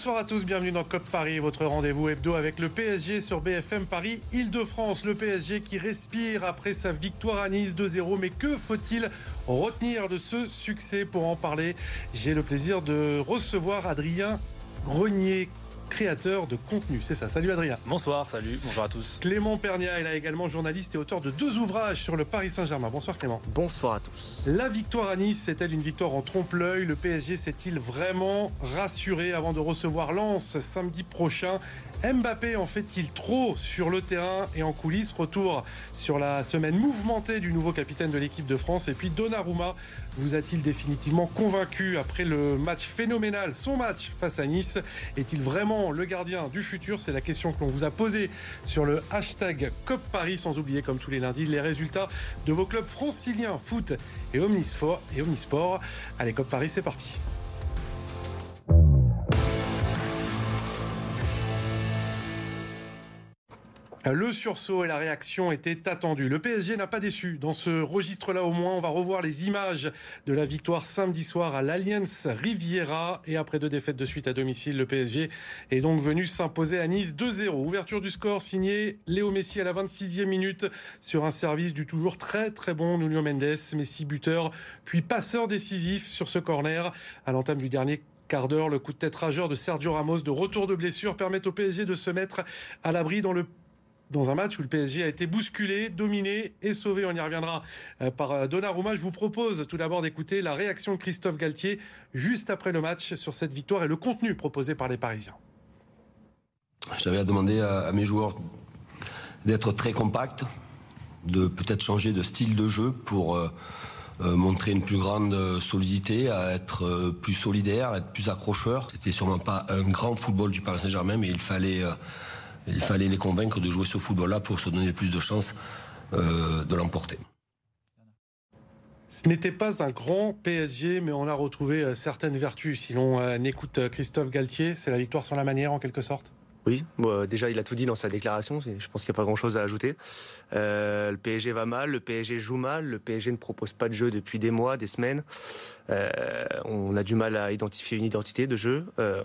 Bonsoir à tous, bienvenue dans COP Paris, votre rendez-vous hebdo avec le PSG sur BFM Paris Île-de-France. Le PSG qui respire après sa victoire à Nice 2-0. Mais que faut-il retenir de ce succès Pour en parler, j'ai le plaisir de recevoir Adrien Grenier, créateur de contenu. C'est ça. Salut Adrien. Bonsoir, salut, bonjour à tous. Clément Pernia, il est également journaliste et auteur de deux ouvrages sur le Paris Saint-Germain. Bonsoir Clément. Bonsoir à tous. La victoire à Nice, c'est-elle une victoire en trompe-l'œil? Le PSG s'est-il vraiment rassuré avant de recevoir Lens samedi prochain? Mbappé en fait-il trop sur le terrain et en coulisses Retour sur la semaine mouvementée du nouveau capitaine de l'équipe de France. Et puis Donnarumma vous a-t-il définitivement convaincu après le match phénoménal, son match face à Nice? Est-il vraiment le gardien du futur? C'est la question que l'on vous a posée sur le hashtag COP Paris, sans oublier comme tous les lundis les résultats de vos clubs franciliens foot et omnisport. Et omnisport. Allez, COP Paris, c'est parti. Le sursaut et la réaction étaient attendus. Le PSG n'a pas déçu. Dans ce registre-là, au moins, on va revoir les images de la victoire samedi soir à l'Alliance Riviera. Et après deux défaites de suite à domicile, le PSG est donc venu s'imposer à Nice 2-0. Ouverture du score signé Léo Messi à la 26e minute sur un service du toujours très très bon Nuno Mendes. Messi buteur, puis passeur décisif sur ce corner à l'entame du dernier quart d'heure. Le coup de tête rageur de Sergio Ramos de retour de blessure permet au PSG de se mettre à l'abri dans le dans un match où le PSG a été bousculé, dominé et sauvé. On y reviendra euh, par euh, Donnarumma. Je vous propose tout d'abord d'écouter la réaction de Christophe Galtier juste après le match sur cette victoire et le contenu proposé par les Parisiens. J'avais à demander à, mes joueurs d'être très compacts, de peut-être changer de style de jeu pour euh, montrer une plus grande solidité, à être plus solidaire, être plus accrocheur. C'était sûrement pas un grand football du Paris Saint-Germain, mais il fallait il fallait les convaincre de jouer ce football-là pour se donner plus de chances euh, de l'emporter. Ce n'était pas un grand PSG, mais on a retrouvé euh, certaines vertus. Si l'on euh, écoute Christophe Galtier, c'est la victoire sur la manière en quelque sorte? Oui, déjà il a tout dit dans sa déclaration, je pense qu'il n'y a pas grand-chose à ajouter. le PSG va mal, le PSG joue mal, le PSG ne propose pas de jeu depuis des mois, des semaines. Euh, on a du mal à identifier une identité de jeu. Euh,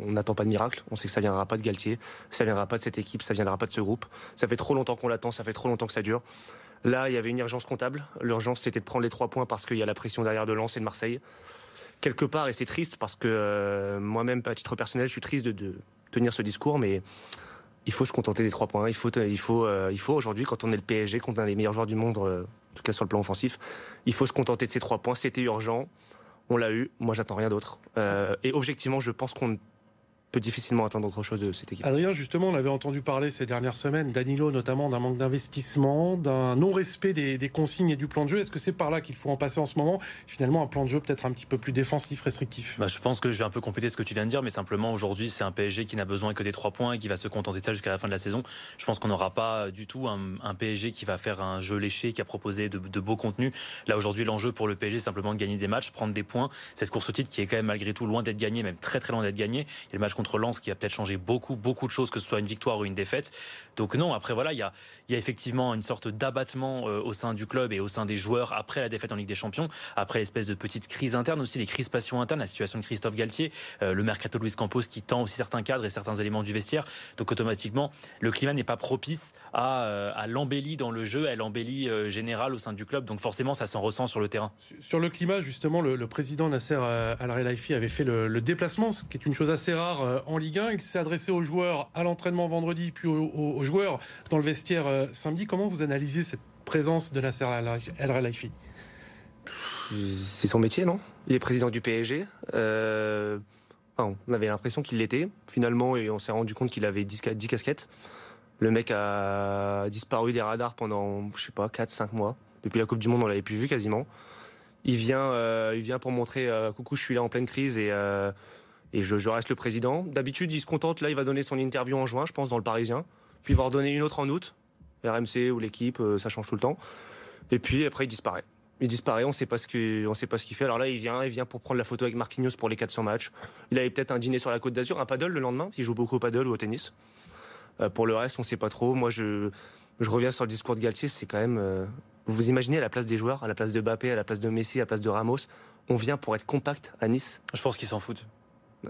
on n'attend pas de miracle. On sait que ça viendra pas de Galtier, ça viendra pas de cette équipe, ça viendra pas de ce groupe. Ça fait trop longtemps qu'on l'attend, ça fait trop longtemps que ça dure. Là, il y avait une urgence comptable. L'urgence, c'était de prendre les trois points parce qu'il y a la pression derrière de Lens et de Marseille. Quelque part, et c'est triste parce que euh, moi-même, à titre personnel, je suis triste de, tenir ce discours, mais il faut se contenter des trois points. Il faut, il faut, il faut aujourd'hui, quand on est le PSG, quand on est les meilleurs joueurs du monde en tout cas sur le plan offensif. Il faut se contenter de ces trois points. C'était urgent. On l'a eu. Moi, j'attends rien d'autre. Euh, et objectivement, je pense qu'on peut difficilement attendre autre chose de cette équipe. Adrien, justement, on avait entendu parler ces dernières semaines, Danilo notamment, d'un manque d'investissement, d'un non-respect des, consignes et du plan de jeu. Est-ce que c'est par là qu'il faut en passer en ce moment? Finalement, un plan de jeu peut-être un petit peu plus défensif, restrictif bah, Je pense que je vais un peu compléter ce que tu viens de dire, mais simplement aujourd'hui, c'est un PSG qui n'a besoin que des trois points et qui va se contenter de ça jusqu'à la fin de la saison. Je pense qu'on n'aura pas du tout un, PSG qui va faire un jeu léché, qui a proposé de, beaux contenus. Là, aujourd'hui, l'enjeu pour le PSG, c'est simplement de gagner des matchs, prendre des points. Cette course au titre qui est quand même malgré tout loin d'être gagnée, même très très loin d'être gagnée. Il y a le match contre Lens qui a peut-être changer beaucoup, beaucoup de choses, que ce soit une victoire ou une défaite. Donc non, après voilà, il y a, effectivement une sorte d'abattement euh, au sein du club et au sein des joueurs après la défaite en Ligue des Champions, après l'espèce de petite crise interne aussi, les crispations internes, la situation de Christophe Galtier, euh, le mercato Luis Campos qui tend aussi certains cadres et certains éléments du vestiaire. Donc automatiquement, le climat n'est pas propice à, euh, l'embellie dans le jeu, à l'embellie générale au sein du club. Donc forcément, ça s'en ressent sur le terrain. Sur le climat, justement, le, président Nasser Al-Relaifi avait fait le, déplacement, ce qui est une chose assez rare en Ligue 1. Il s'est adressé aux joueurs à l'entraînement vendredi, puis aux, joueurs dans le vestiaire euh, samedi. Comment vous analysez cette présence de Nasser El Relaifi C'est son métier, non? Il est président du PSG. Euh, on avait l'impression qu'il l'était. Finalement, et on s'est rendu compte qu'il avait 10, casquettes. Le mec a disparu des radars pendant, je sais pas, 4-5 mois. Depuis la Coupe du Monde, on l'avait plus vu quasiment. Il vient, euh, il vient pour montrer coucou, je suis là en pleine crise et et je, reste le président. D'habitude, il se contente. Là, il va donner son interview en juin, je pense, dans le Parisien. Puis il va en donner une autre en août. RMC ou l'équipe, euh, ça change tout le temps. Et puis après, il disparaît. Il disparaît, on qu'il, sait pas ce qu'il fait. Alors là, il vient, il vient pour prendre la photo avec Marquinhos pour les 400 matchs. Il avait peut-être un dîner sur la Côte d'Azur, un paddle le lendemain. Il joue beaucoup au paddle ou au tennis. Euh, pour le reste, on sait pas trop. Moi, je, je reviens sur le discours de Galtier. C'est quand même. Euh, vous imaginez à la place des joueurs, à la place de Mbappé, à la place de Messi, à la place de Ramos, on vient pour être compact à Nice. Je pense qu'ils s'en foutent.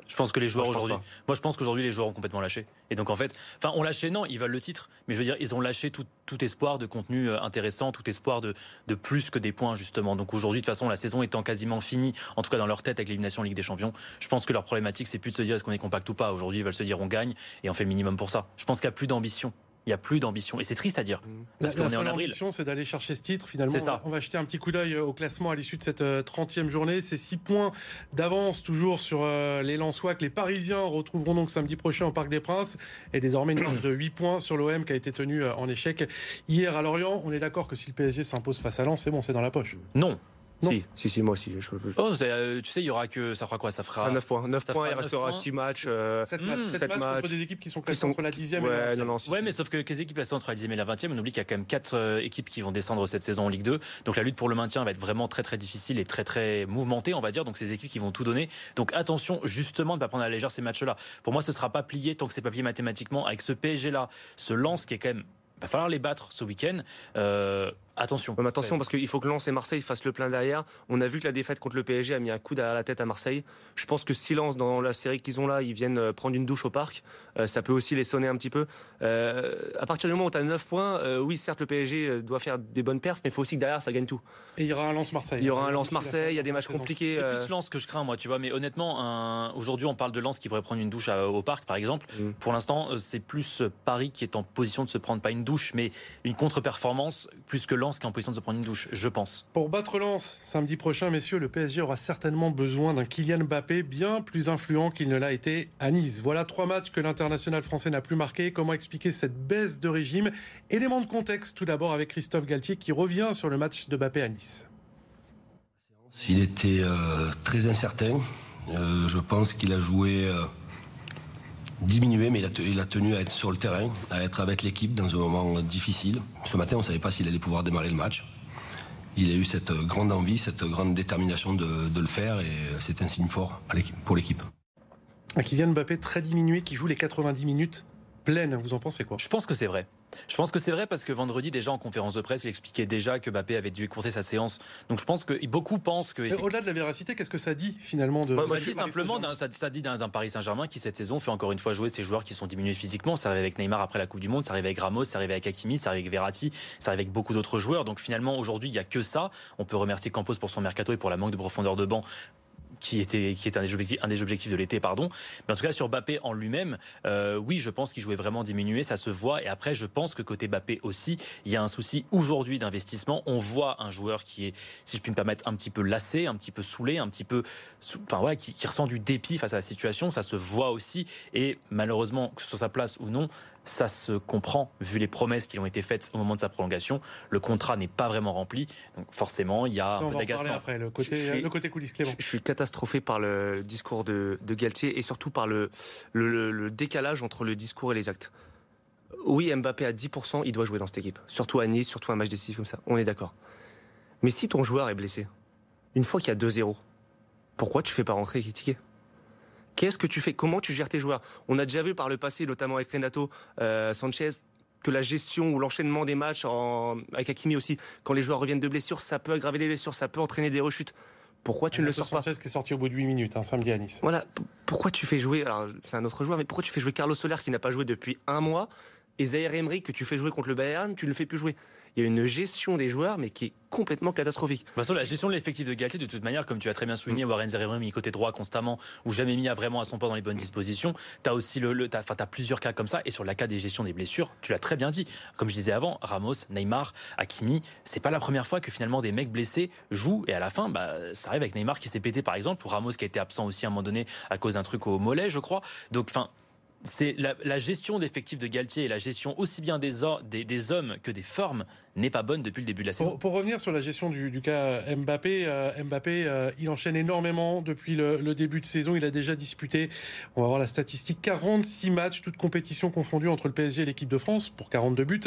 Je pense que les joueurs aujourd'hui, moi je pense qu'aujourd'hui les joueurs ont complètement lâché. Et donc en fait, enfin on lâché non, ils veulent le titre, mais je veux dire ils ont lâché tout, espoir de contenu euh, intéressant, tout espoir de, de plus que des points justement. Donc aujourd'hui de toute façon la saison étant quasiment finie, en tout cas dans leur tête avec l'élimination Ligue des Champions, je pense que leur problématique c'est plus de se dire est-ce qu'on est compact ou pas. Aujourd'hui ils veulent se dire on gagne et on fait le minimum pour ça. Je pense qu'il n'y a plus d'ambition il n'y a plus d'ambition. Et c'est triste à dire. Mmh. Parce qu'on est en avril. c'est d'aller chercher ce titre. Finalement, ça. on va jeter un petit coup d'œil euh, au classement à l'issue de cette 30e euh, journée. C'est 6 points d'avance toujours sur euh, les Lensois que les Parisiens retrouveront donc samedi prochain au Parc des Princes. Et désormais une marge de 8 points sur l'OM qui a été tenu en échec hier à Lorient. On est d'accord que si le PSG s'impose face à Lens, c'est bon, c'est dans la poche. Non, si, si, si, moi aussi. Je... Oh, euh, tu sais, il y aura que. Ça fera quoi Ça fera. 9 points. 9 points, il restera 6 matchs. 7 euh, matchs, 7 matchs, contre des équipes qui sont classées entre la 10e ouais, et la 20 non, non, Ouais, mais sauf que les équipes classées entre la 10e et la 20e, on oublie qu'il y a quand même 4 euh, équipes qui vont descendre cette saison en Ligue 2. Donc la lutte pour le maintien va être vraiment très très difficile et très très mouvementée, on va dire. Donc ces équipes qui vont tout donner. Donc attention, justement, de ne pas prendre à la légère ces matchs-là. Pour moi, ce ne sera pas plié tant que c'est pas plié mathématiquement. Avec ce PSG-là, ce lance qui est quand même. Il va falloir les battre ce week-end. Euh, Attention. attention, parce qu'il faut que Lens et Marseille fassent le plein derrière. On a vu que la défaite contre le PSG a mis un coup derrière la tête à Marseille. Je pense que si Lens, dans la série qu'ils ont là, ils viennent euh, prendre une douche au parc, euh, ça peut aussi les sonner un petit peu. Euh, à partir du moment où tu as 9 points, oui, certes, le PSG doit faire des bonnes perfs, mais il faut aussi que derrière, ça gagne tout. Et il y aura un Lens-Marseille. Il y aura un Lens-Marseille, il y a des matchs compliqués. C'est plus Lens que je crains, moi, tu vois. Mais honnêtement, aujourd'hui, on parle de Lens qui pourrait prendre une douche au parc, par exemple. Mm. Pour l'instant, c'est plus Paris qui est en position de se prendre, pas une douche, mais une contre-performance, plus que Lens qui est en position de se prendre une je pense. Pour battre Lens samedi prochain, messieurs, le PSG aura certainement besoin d'un Kylian Mbappé bien plus influent qu'il ne l'a été à Nice. Voilà trois matchs que l'international français n'a plus marqué. Comment expliquer cette baisse de régime? Élément de contexte tout d'abord avec Christophe Galtier qui revient sur le match de Mbappé à Nice. Il était euh, très incertain. Euh, je pense qu'il a joué euh, diminué, mais il a, tenu à être sur le terrain, à être avec l'équipe dans un moment difficile. Ce matin, on ne savait pas s'il allait pouvoir démarrer le match il a eu cette grande envie, cette grande détermination de, le faire et c'est un signe fort pour l'équipe. Kylian Mbappé très diminué qui joue les 90 minutes pleines, vous en pensez quoi? Je pense que c'est vrai. Je pense que c'est vrai parce que vendredi, déjà en conférence de presse, il expliquait déjà que Mbappé avait dû écourter sa séance. Donc je pense que beaucoup pensent que. Au-delà de la véracité, qu'est-ce que ça dit finalement de. Dit simplement, ça, ça, dit d'un Paris Saint-Germain qui cette saison fait encore une fois jouer ses joueurs qui sont diminués physiquement. Ça arrive avec Neymar après la Coupe du Monde, ça arrive avec Ramos, ça arrive avec Hakimi, ça arrive avec Verratti, ça arrive avec beaucoup d'autres joueurs. Donc finalement, aujourd'hui, il n'y a que ça. On peut remercier Campos pour son mercato et pour la manque de profondeur de banc qui était qui est un des objectifs un des objectifs de l'été pardon. Mais en tout cas sur Bappé en lui-même euh, oui je pense qu'il jouait vraiment diminué ça se voit. Et après je pense que côté Bappé aussi il y a un souci aujourd'hui d'investissement. On voit un joueur qui est si je puis me permettre un petit peu lassé un petit peu saoulé un petit peu enfin ouais qui, qui ressent du dépit face à la situation. Ça se voit aussi. Et malheureusement que ce soit sa place ou non ça se comprend vu les promesses qui ont été faites au moment de sa prolongation. Le contrat n'est pas vraiment rempli. Donc forcément, il y a un peu après, le côté, le côté coulisses Clément. Je, suis catastrophé par le discours de, Galtier et surtout par le, le, décalage entre le discours et les actes. Oui, Mbappé à 10%, il doit jouer dans cette équipe. Surtout à Nice, surtout un match décisif comme ça. On est d'accord. Mais si ton joueur est blessé, une fois qu'il y a 2-0, pourquoi tu fais pas rentrer et critiquer Qu'est-ce que tu fais? Comment tu gères tes joueurs? On a déjà vu par le passé, notamment avec Renato euh, Sanchez, que la gestion ou l'enchaînement des matchs en, avec Hakimi aussi, quand les joueurs reviennent de blessures, ça peut aggraver les blessures, ça peut entraîner des rechutes. Pourquoi tu ne le sors pas? Sanchez qui est sorti au bout de 8 minutes, un hein, samedi à Nice. Voilà. Pourquoi tu fais jouer Alors, c'est un autre joueur, mais pourquoi tu fais jouer Carlos Soler qui n'a pas joué depuis un mois? Et Zaire Emery que tu fais jouer contre le Bayern, tu ne le fais plus jouer il y a une gestion des joueurs, mais qui est complètement catastrophique. De toute façon, la gestion de l'effectif de Galtier, de toute manière, comme tu as très bien souligné, mm. Warren Zeremri mis côté droit constamment, ou jamais mis à vraiment à son poids dans les bonnes dispositions. Tu as aussi le, le as, plusieurs cas comme ça, et sur la cas des gestions des blessures, tu l'as très bien dit. Comme je disais avant, Ramos, Neymar, Hakimi, c'est pas la première fois que finalement des mecs blessés jouent, et à la fin, bah, ça arrive avec Neymar qui s'est pété par exemple, ou Ramos qui a été absent aussi à un moment donné à cause d'un truc au mollet, je crois. Donc, enfin, c'est la, gestion d'effectifs de Galtier et la gestion aussi bien des, des, hommes que des formes n'est pas bonne depuis le début de la saison. Pour, revenir sur la gestion du, cas Mbappé, euh, Mbappé, euh, il enchaîne énormément depuis le, début de saison. Il a déjà disputé, on va voir la statistique, 46 matchs, toutes compétitions confondues entre le PSG et l'équipe de France pour 42 buts.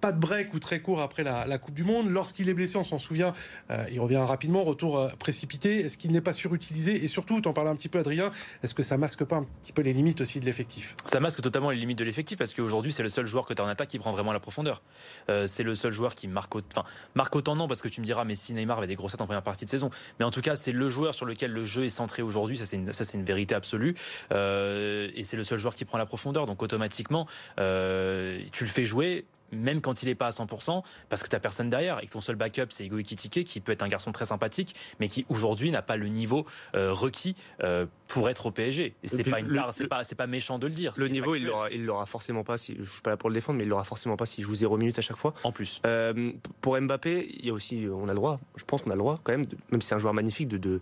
Pas de break ou très court après la, Coupe du Monde. Lorsqu'il est blessé, on s'en souvient, euh, il revient rapidement, retour précipité. Est-ce qu'il n'est pas surutilisé? Et surtout, t'en parlais un petit peu, Adrien, est-ce que ça masque pas un petit peu les limites aussi de l'effectif? Ça masque totalement les limites de l'effectif parce qu'aujourd'hui, c'est le seul joueur que tu as en attaque qui prend vraiment la profondeur. Euh, c'est le seul joueur qui marque, enfin, marque autant, non, parce que tu me diras, mais si Neymar avait des grosses en première partie de saison. Mais en tout cas, c'est le joueur sur lequel le jeu est centré aujourd'hui. Ça, c'est une, une vérité absolue. Euh, et c'est le seul joueur qui prend la profondeur. Donc, automatiquement, euh, tu le fais jouer même quand il n'est pas à 100%, parce que tu n'as personne derrière et que ton seul backup, c'est Ego Ekitike, qui peut être un garçon très sympathique, mais qui aujourd'hui n'a pas le niveau euh, requis euh, pour être au PSG. Et c'est pas, une c'est pas, pas, méchant de le dire. Le niveau, il l'aura, il l'aura forcément pas. Si, je suis pas là pour le défendre, mais il l'aura forcément pas s'il joue 0 minutes à chaque fois. En plus. Euh, pour Mbappé, il y a aussi, on a le droit. Je pense qu'on a le droit quand même, même si c'est un joueur magnifique, de, de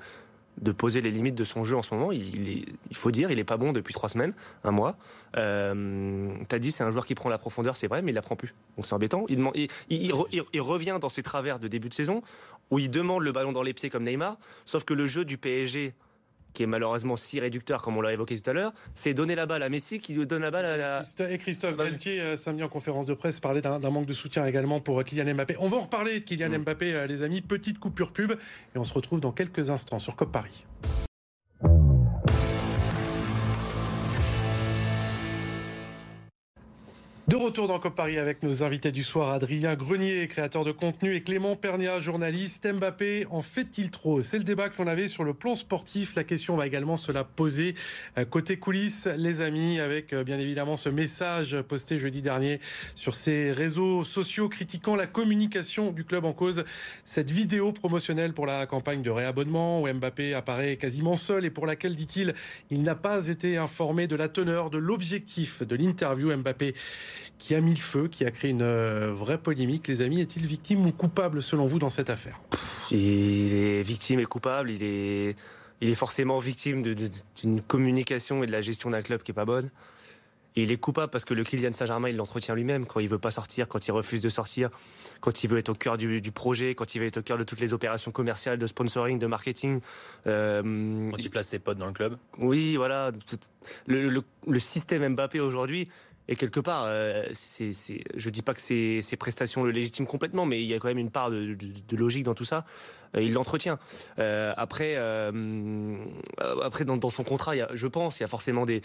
de poser les limites de son jeu en ce moment. Il, faut dire, il est pas bon depuis trois semaines, un mois. Euh, c'est un joueur qui prend la profondeur, c'est vrai, mais il la prend plus. Donc c'est embêtant. Il, il, revient dans ses travers de début de saison où il demande le ballon dans les pieds comme Neymar. Sauf que le jeu du PSG qui est malheureusement si réducteur, comme on l'a évoqué tout à l'heure, c'est donner la balle à Messi qui lui donne la balle à. Et Christophe Galtier, euh, samedi en conférence de presse, parlait d'un manque de soutien également pour euh, Kylian Mbappé. On va en reparler de Kylian mm. Mbappé, euh, les amis. Petite coupure pub et on se retrouve dans quelques instants sur COP Paris. De retour dans COP Paris avec nos invités du soir, Adrien Grenier, créateur de contenu, et Clément Pernia, journaliste. Mbappé, en fait-il trop? C'est le débat que l'on avait sur le plan sportif. La question va également se la poser euh, côté coulisses, les amis, avec euh, bien évidemment ce message posté jeudi dernier sur ses réseaux sociaux critiquant la communication du club en cause. Cette vidéo promotionnelle pour la campagne de réabonnement où Mbappé apparaît quasiment seul et pour laquelle, dit-il, il n'a pas été informé de la teneur, de l'objectif de l'interview Mbappé qui a mis le feu, qui a créé une euh, vraie polémique. Les amis, est-il victime ou coupable selon vous dans cette affaire? Il est victime et coupable. Il est, il est forcément victime d'une communication et de la gestion d'un club qui est pas bonne. Et il est coupable parce que le Kylian Saint-Germain, il l'entretient lui-même quand il veut pas sortir, quand il refuse de sortir, quand il veut être au cœur du, projet, quand il veut être au cœur de toutes les opérations commerciales, de sponsoring, de marketing. Euh, quand il place ses potes dans le club. Oui, voilà. Le, le, le système Mbappé aujourd'hui, et quelque part, euh, c'est, je dis pas que ses, prestations le légitiment complètement, mais il y a quand même une part de, logique dans tout ça. Euh, il l'entretient. Euh, après, après dans, son contrat, y a, je pense, il y a forcément des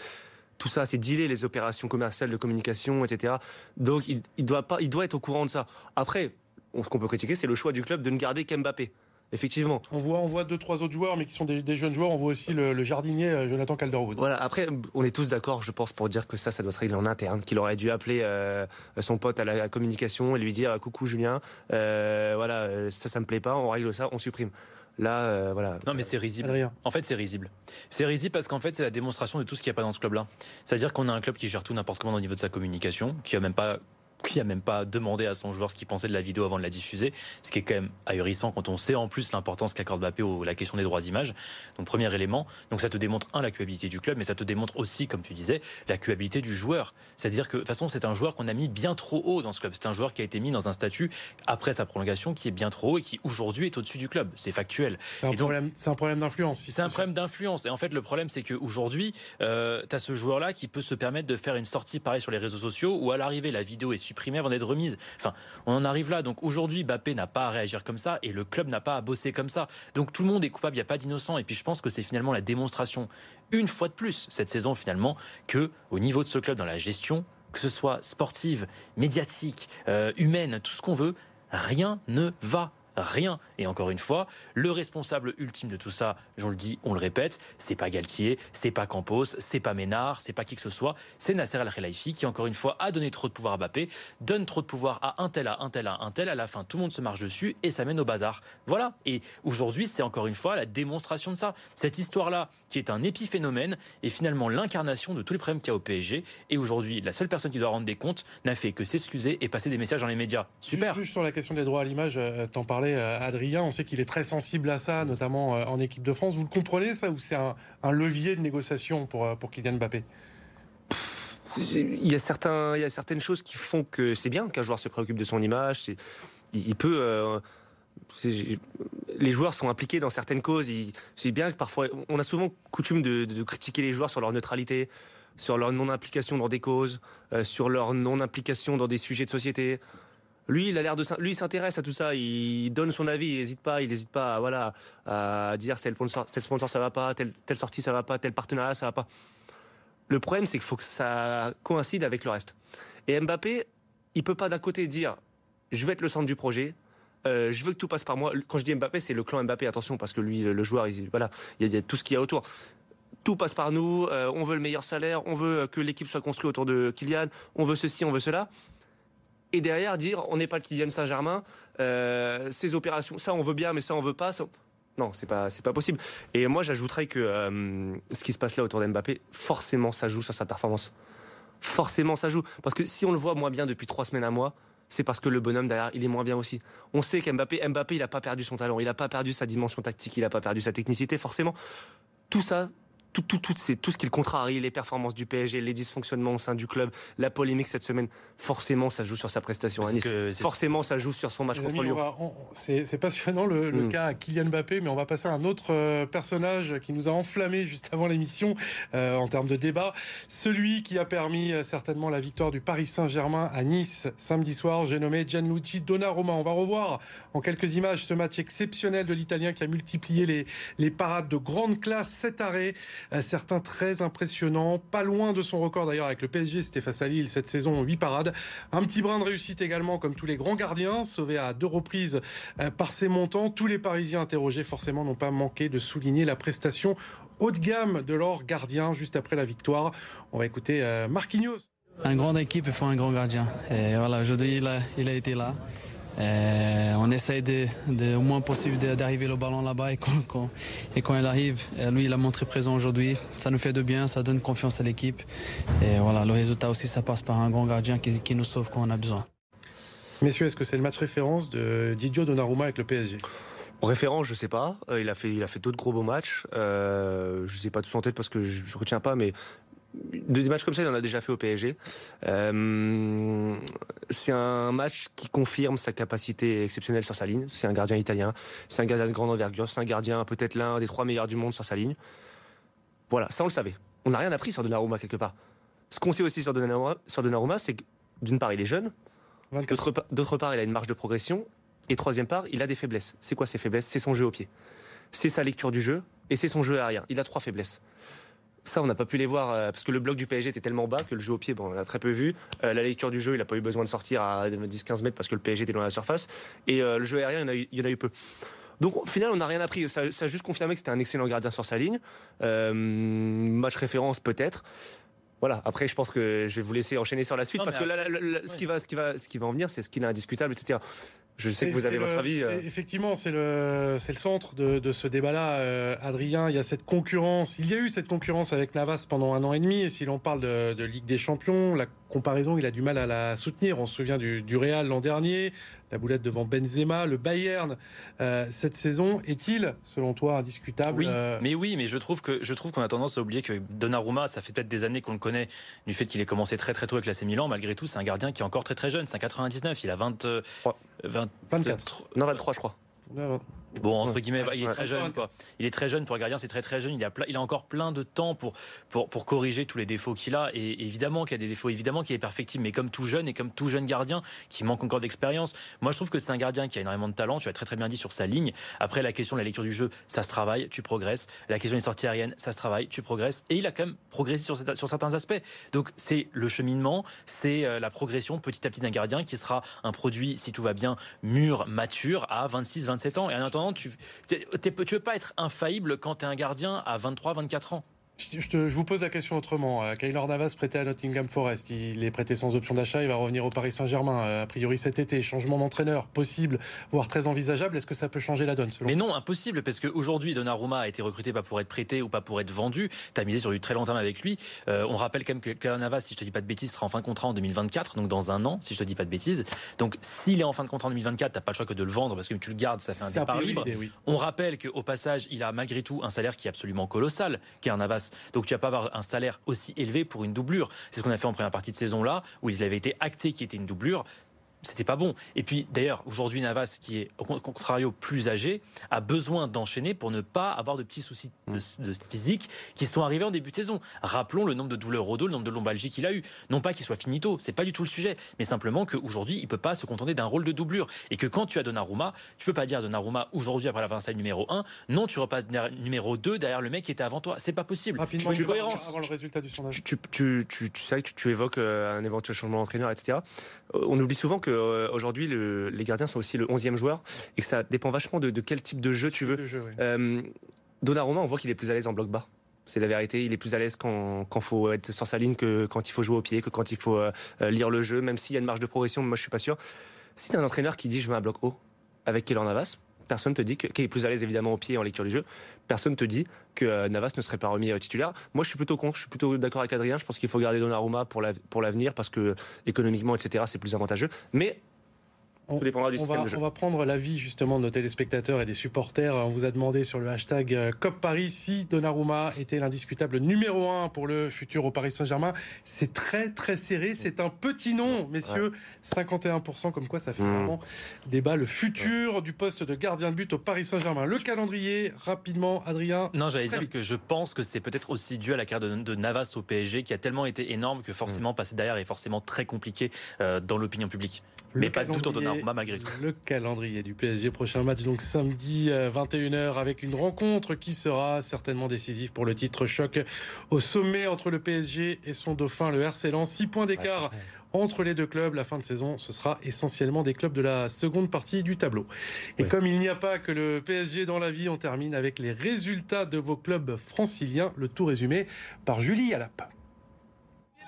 tout ça, c'est dealer les opérations commerciales de communication, etc. Donc, il, il doit pas, il doit être au courant de ça. Après, ce qu'on peut critiquer, c'est le choix du club de ne garder qu'Mbappé effectivement. On voit, on voit deux, trois autres joueurs, mais qui sont des, jeunes joueurs. On voit aussi le, jardinier euh, Jonathan Calderwood. Voilà. Après, on est tous d'accord, je pense, pour dire que ça, ça doit se régler en interne. Qu'il aurait dû appeler euh, son pote à la communication et lui dire coucou Julien, euh, voilà, ça, ça me plaît pas, on règle ça, on supprime. Là, voilà. Non, mais c'est risible. En fait, c'est risible. C'est risible parce qu'en fait, c'est la démonstration de tout ce qu'il n'y a pas dans ce club-là. C'est-à-dire qu'on a un club qui gère tout n'importe comment au niveau de sa communication, qui a même pas qui a même pas demandé à son joueur ce qu'il pensait de la vidéo avant de la diffuser, ce qui est quand même ahurissant quand on sait en plus l'importance qu'accorde Mbappé à la question des droits d'image. Donc premier élément, donc ça te démontre un la culpabilité du club, mais ça te démontre aussi, comme tu disais, la culpabilité du joueur. C'est-à-dire que de toute façon c'est un joueur qu'on a mis bien trop haut dans ce club. C'est un joueur qui a été mis dans un statut après sa prolongation qui est bien trop haut et qui aujourd'hui est au-dessus du club. C'est factuel. C'est un, problème, un problème d'influence. C'est un problème d'influence. Et en fait le problème c'est qu'aujourd'hui euh, tu as ce joueur-là qui peut se permettre de faire une sortie pareil sur les réseaux sociaux où à l'arrivée la vidéo est supprimée avant d'être remise Enfin, on en arrive là. Donc aujourd'hui, Bappé n'a pas à réagir comme ça et le club n'a pas à bosser comme ça. Donc tout le monde est coupable, il n'y a pas d'innocent. Et puis je pense que c'est finalement la démonstration, une fois de plus, cette saison finalement, que au niveau de ce club dans la gestion, que ce soit sportive, médiatique, euh, humaine, tout ce qu'on veut, rien ne va rien. Et encore une fois, le responsable ultime de tout ça, je le dis, on le répète, c'est pas Galtier, c'est pas Campos, c'est pas Ménard, c'est pas qui que ce soit, c'est Nasser Al Khelaifi qui encore une fois a donné trop de pouvoir à Mbappé, donne trop de pouvoir à un tel, à un tel, à un tel. À la fin, tout le monde se marche dessus et ça mène au bazar. Voilà. Et aujourd'hui, c'est encore une fois la démonstration de ça. Cette histoire-là, qui est un épiphénomène, est finalement l'incarnation de tous les problèmes qu'il y a au PSG. Et aujourd'hui, la seule personne qui doit rendre des comptes n'a fait que s'excuser et passer des messages dans les médias. Super. Juste, sur la question des droits à l'image, euh, t'en parlais, euh, Adrien. On sait qu'il est très sensible à ça, notamment euh, en équipe de France. Vous le comprenez ça ou c'est un, levier de négociation pour, euh, pour Kylian Mbappé? Il y, a il y a certaines choses qui font que c'est bien qu'un joueur se préoccupe de son image. Il, peut. Les joueurs sont impliqués dans certaines causes. C'est bien que parfois, on a souvent coutume de, critiquer les joueurs sur leur neutralité, sur leur non-implication dans des causes, sur leur non-implication dans des sujets de société. Lui, il a l'air de, lui, s'intéresse à tout ça. Il donne son avis. Il n'hésite pas. Il n'hésite pas, à, voilà, à dire tel sponsor, sponsor ça va pas, telle, telle sortie ça va pas, tel partenariat ça va pas. Le problème, c'est qu'il faut que ça coïncide avec le reste. Et Mbappé, il peut pas d'un côté dire je vais être le centre du projet, euh, je veux que tout passe par moi. Quand je dis Mbappé, c'est le clan Mbappé, attention, parce que lui, le joueur, il, voilà, il y, a, tout ce qu'il y a autour. Tout passe par nous, euh, on veut le meilleur salaire, on veut que l'équipe soit construite autour de Kylian, on veut ceci, on veut cela. Et derrière, dire on n'est pas le Kylian Saint-Germain, euh, ces opérations, ça on veut bien, mais ça on veut pas. Non, c'est pas c'est pas possible. Et moi, j'ajouterais que ce qui se passe là autour d'Mbappé, forcément, ça joue sur sa performance. Forcément, ça joue parce que si on le voit moins bien depuis trois semaines à mois, c'est parce que le bonhomme derrière, il est moins bien aussi. On sait qu'Mbappé, Mbappé, il n'a pas perdu son talent, il n'a pas perdu sa dimension tactique, il n'a pas perdu sa technicité, forcément. Tout ça, tout, tout, tout, c'est tout ce qui le contrarie, les performances du PSG, les dysfonctionnements au sein du club, la polémique cette semaine, forcément, ça joue sur sa prestation à Nice. Forcément, ça joue sur son match contre Lyon. C'est passionnant le, mm. cas à Kylian Mbappé, mais on va passer à un autre euh, personnage qui nous a enflammé juste avant l'émission euh, en termes de débat. Celui qui a permis euh, certainement la victoire du Paris Saint-Germain à Nice samedi soir, j'ai nommé Gianluigi Donnarumma. On va revoir en quelques images ce match exceptionnel de l'Italien qui a multiplié les, les parades de grande classe, cet arrêt certains très impressionnants, pas loin de son record d'ailleurs avec le PSG, c'était face à Lille cette saison, 8 parades. Un petit brin de réussite également comme tous les grands gardiens, sauvés à deux reprises euh, par ses montants. Tous les Parisiens interrogés forcément n'ont pas manqué de souligner la prestation haut de gamme de leur gardien juste après la victoire. On va écouter euh, Marquinhos. Un grand équipe, il faut un grand gardien. Et voilà, aujourd'hui, il a été là. Euh, on essaye de, au moins possible d'arriver le ballon là-bas et quand, et quand il arrive, euh, lui il a montré présent aujourd'hui. Ça nous fait de bien, ça donne confiance à l'équipe. Et voilà, le résultat aussi, ça passe par un grand gardien qui, qui nous sauve quand on a besoin. Messieurs, est-ce que c'est le match référence de Didio Donnarumma avec le PSG Référence, je sais pas. Euh, il a fait, il a fait d'autres gros beaux matchs. Euh, je sais pas tous en tête parce que je, je retiens pas, mais des matchs comme ça, il en a déjà fait au PSG. Euh, c'est un match qui confirme sa capacité exceptionnelle sur sa ligne. C'est un gardien italien, c'est un gardien de grande envergure, c'est un gardien peut-être l'un des trois meilleurs du monde sur sa ligne. Voilà, ça on le savait. On n'a rien appris sur Donnarumma quelque part. Ce qu'on sait aussi sur Donnarumma, sur Donnarumma c'est que d'une part il est jeune, d'autre part il a une marge de progression, et troisième part il a des faiblesses. C'est quoi ses faiblesses? C'est son jeu au pied. C'est sa lecture du jeu et c'est son jeu aérien. Il a trois faiblesses. Ça, on n'a pas pu les voir euh, parce que le bloc du PSG était tellement bas que le jeu au pied, bon, on l'a très peu vu. Euh, la lecture du jeu, il n'a pas eu besoin de sortir à 10-15 mètres parce que le PSG était loin de la surface. Et euh, le jeu aérien, il y, en a eu, peu. Donc au final, on n'a rien appris. Ça, ça, a juste confirmé que c'était un excellent gardien sur sa ligne. match référence peut-être. Voilà. Après, je pense que je vais vous laisser enchaîner sur la suite parce que ce, qui va, ce, qui va, ce qui va en venir, c'est ce qui est indiscutable, etc. Je sais que vous avez votre avis. Euh. Effectivement, c'est le, c'est le centre de, de ce débat-là, euh, Adrien. Il y a cette concurrence. Il y a eu cette concurrence avec Navas pendant un an et demi. Et si l'on parle de, de Ligue des Champions, la comparaison, il a du mal à la soutenir. On se souvient du, du Real l'an dernier, la boulette devant Benzema, le Bayern euh, cette saison est-il, selon toi, indiscutable Oui, mais oui, mais je trouve que je trouve qu'on a tendance à oublier que Donnarumma, ça fait peut-être des années qu'on le connaît du fait qu'il ait commencé très très tôt avec l'AC Milan. Malgré tout, c'est un gardien qui est encore très très jeune. C'est un 99, il a 20, 20 24. Non, 23, je crois. Bon, entre guillemets, il est très jeune, quoi. Il est très jeune pour un gardien, c'est très très jeune. Il a, il a encore plein de temps pour, pour, pour corriger tous les défauts qu'il a. Et évidemment qu'il a des défauts, évidemment qu'il est perfectible, mais comme tout jeune et comme tout jeune gardien qui manque encore d'expérience. Moi, je trouve que c'est un gardien qui a énormément de talent. Tu as très très bien dit sur sa ligne. Après, la question de la lecture du jeu, ça se travaille, tu progresses. La question des sorties aériennes, ça se travaille, tu progresses. Et il a quand même progressé sur, sur certains aspects. Donc, c'est le cheminement, c'est euh, la progression petit à petit d'un gardien qui sera un produit, si tout va bien, mûr, mature à 26, 27 ans. Et en attendant, tu, tu veux pas être infaillible quand tu es un gardien à 23, 24 ans. Je, vous pose la question autrement. Euh, Kaylor Navas prêté à Nottingham Forest. Il est prêté sans option d'achat. Il va revenir au Paris Saint-Germain. Euh, a priori cet été. Changement d'entraîneur possible, voire très envisageable. Est-ce que ça peut changer la donne Mais non, impossible. Parce qu'aujourd'hui, Donnarumma a été recruté pas pour être prêté ou pas pour être vendu. Tu as misé sur du très long terme avec lui. Euh, on rappelle quand même que Kaylor Navas, si je te dis pas de bêtises, sera en fin de contrat en 2024. Donc dans un an, si je te dis pas de bêtises. Donc s'il est en fin de contrat en 2024, t'as pas le choix que de le vendre parce que tu le gardes, ça fait un départ libre. On rappelle qu'au passage, il a malgré tout un salaire qui est absolument colossal, Kaylor Navas. Donc tu vas pas avoir un salaire aussi élevé pour une doublure. C'est ce qu'on a fait en première partie de saison là, où il avait été acté qu'il était une doublure c'était pas bon. Et puis d'ailleurs, aujourd'hui, Navas, qui est au contrario plus âgé, a besoin d'enchaîner pour ne pas avoir de petits soucis de, physique qui sont arrivés en début de saison. Rappelons le nombre de douleurs au dos, le nombre de lombalgies qu'il a eu. Non pas qu'il soit finito, c'est pas du tout le sujet, mais simplement qu'aujourd'hui, il peut pas se contenter d'un rôle de doublure. Et que quand tu as Donnarumma, tu peux pas dire Donnarumma aujourd'hui après la fin numéro 1, non, tu repasses numéro 2 derrière le mec qui était avant toi. C'est pas possible. Rapidement, une cohérence. Avant le résultat du sondage. Tu, tu, tu, tu sais que tu, évoques euh, un éventuel changement d'entraîneur, etc. Euh, on oublie souvent qu'aujourd'hui, euh, les gardiens sont aussi le 11e joueur et que ça dépend vachement de, quel type de jeu tu veux. Donnarumma, on voit qu'il est plus à l'aise en bloc bas. C'est la vérité. Il est plus à l'aise quand il faut être sur sa ligne que quand il faut jouer au pied, que quand il faut lire le jeu, même s'il y a une marge de progression. Moi, je suis pas sûr. Si tu un entraîneur qui dit je veux un bloc haut avec Kélan Navas, personne te dit que, qui est plus à l'aise évidemment au pied en lecture du jeu, personne te dit que Navas ne serait pas remis euh, titulaire. Moi, je suis plutôt contre, je suis plutôt d'accord avec Adrien. Je pense qu'il faut garder Donnarumma pour l'avenir parce que économiquement, etc., c'est plus avantageux. Mais on, va, prendre l'avis justement de nos téléspectateurs et des supporters. On vous a demandé sur le hashtag euh, COP Paris si Donnarumma était l'indiscutable numéro un pour le futur au Paris Saint-Germain. C'est très très serré. C'est un petit nom, messieurs. 51%, comme quoi ça fait mmh. vraiment débat. Le futur du poste de gardien de but au Paris Saint-Germain. Le calendrier, rapidement, Adrien. Non, j'allais dire que je pense que c'est peut-être aussi dû à la carrière de, Navas au PSG qui a tellement été énorme que forcément mmh. passer derrière est forcément très compliqué euh, dans l'opinion publique. mais pas tout en Donnarumma malgré tout. Le calendrier du PSG, prochain match donc samedi 21h euh, avec une rencontre qui sera certainement décisive pour le titre choc au sommet entre le PSG et son dauphin, le RC Lens. 6 points d'écart. entre les deux clubs. La fin de saison, ce sera essentiellement des clubs de la seconde partie du tableau. Et comme il n'y a pas que le PSG dans la vie, on termine avec les résultats de vos clubs franciliens. Le tout résumé par Julie Alap.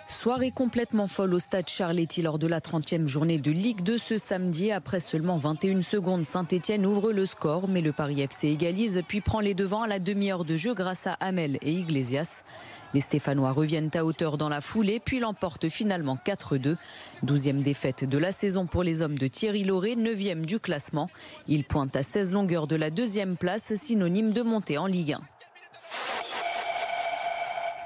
Soirée complètement folle au stade Charletti lors de la 30e journée de Ligue 2 ce samedi. Après seulement 21 secondes, Saint-Etienne ouvre le score, mais le Paris FC égalise, puis prend les devants à la demi-heure de jeu grâce à Hamel et Iglesias. Les Stéphanois reviennent à hauteur dans la foulée, puis l'emportent finalement 4-2. 12e défaite de la saison pour les hommes de Thierry Lauré, 9e du classement. Ils pointent à 16 longueurs de la deuxième place, synonyme de montée en Ligue 1.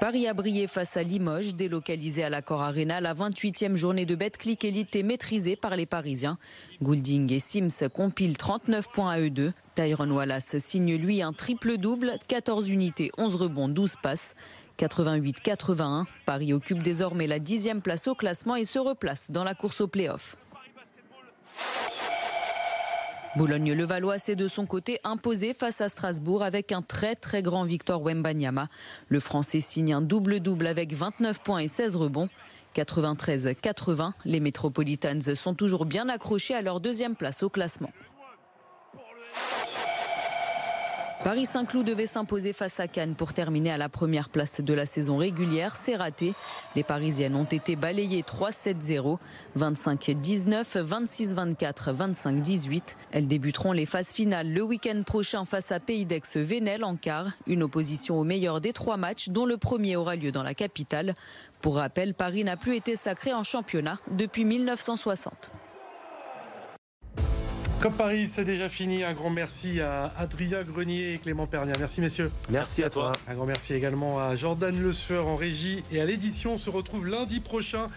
Paris a brillé face à Limoges, délocalisé à l'accord Arena. La 28e journée de Betclic Elite est maîtrisée par les Parisiens. Goulding et Sims compilent 39 points à eux deux. Tyron Wallace signe lui un triple-double, 14 unités, 11 rebonds, 12 passes. 88-81, Paris occupe désormais la dixième place au classement et se replace dans la course au play-off. Boulogne-le-Valois s'est de son côté imposé face à Strasbourg avec un très très grand Victor Wembanyama. Le Français signe un double-double avec 29 points et 16 rebonds. 93-80, les Metropolitans sont toujours bien accrochés à leur deuxième place au classement. Paris Saint-Cloud devait s'imposer face à Cannes pour terminer à la première place de la saison régulière. C'est raté. Les Parisiennes ont été balayées 3-7-0, 25-19, 26-24, 25-18. Elles débuteront les phases finales le week-end prochain face à Pays d'Aix-Vénel en quart. Une opposition au meilleur des trois matchs dont le premier aura lieu dans la capitale. Pour rappel, Paris n'a plus été sacré en championnat depuis 1960. Comme Paris, c'est déjà fini. Un grand merci à Adrien Grenier et Clément Pernia. Merci messieurs. Merci, à toi. Un grand merci également à Jordan Le Sueur en régie et à l'édition. On se retrouve lundi prochain.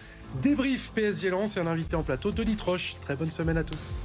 Débrief PSG Lens et un invité en plateau, Denis Troche. Très bonne semaine à tous.